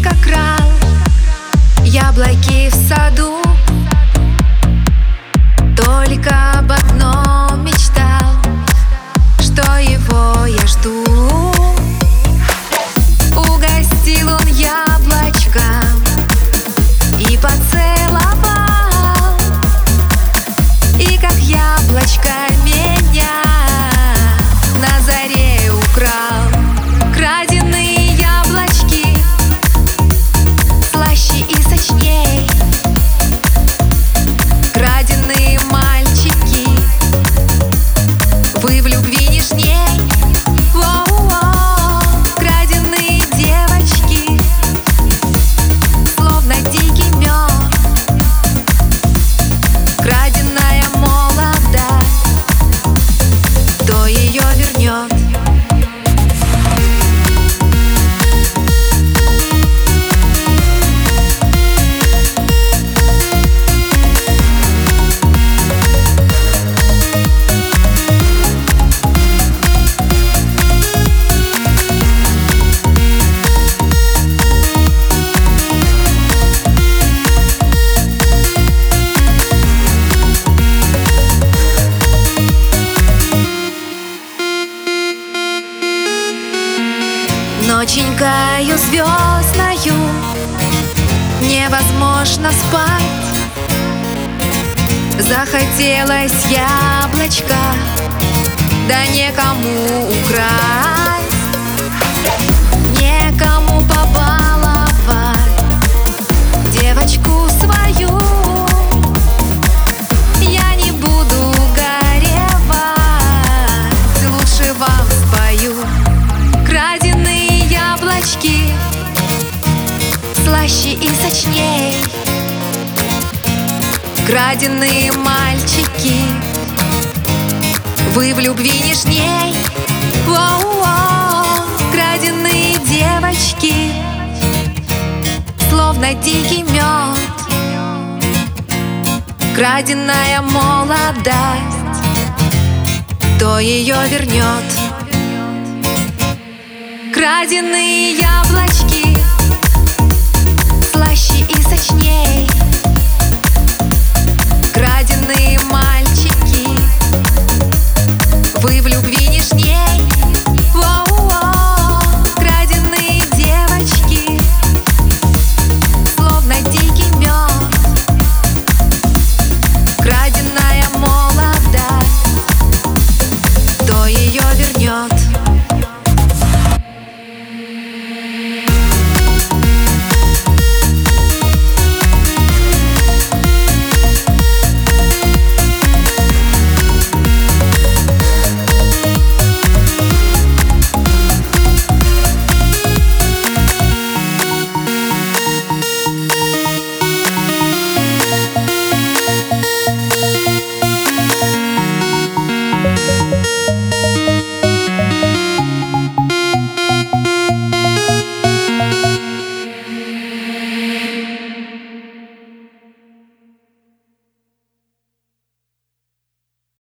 мальчишка крал Яблоки в саду Ноченькою звездною Невозможно спать. Захотелось яблочко Да некому украсть Слаще и сочней Краденые мальчики Вы в любви нежней Воу-воу. Краденые девочки Словно дикий мед Краденая молодость Кто ее вернет? Краденые яблочки Слаще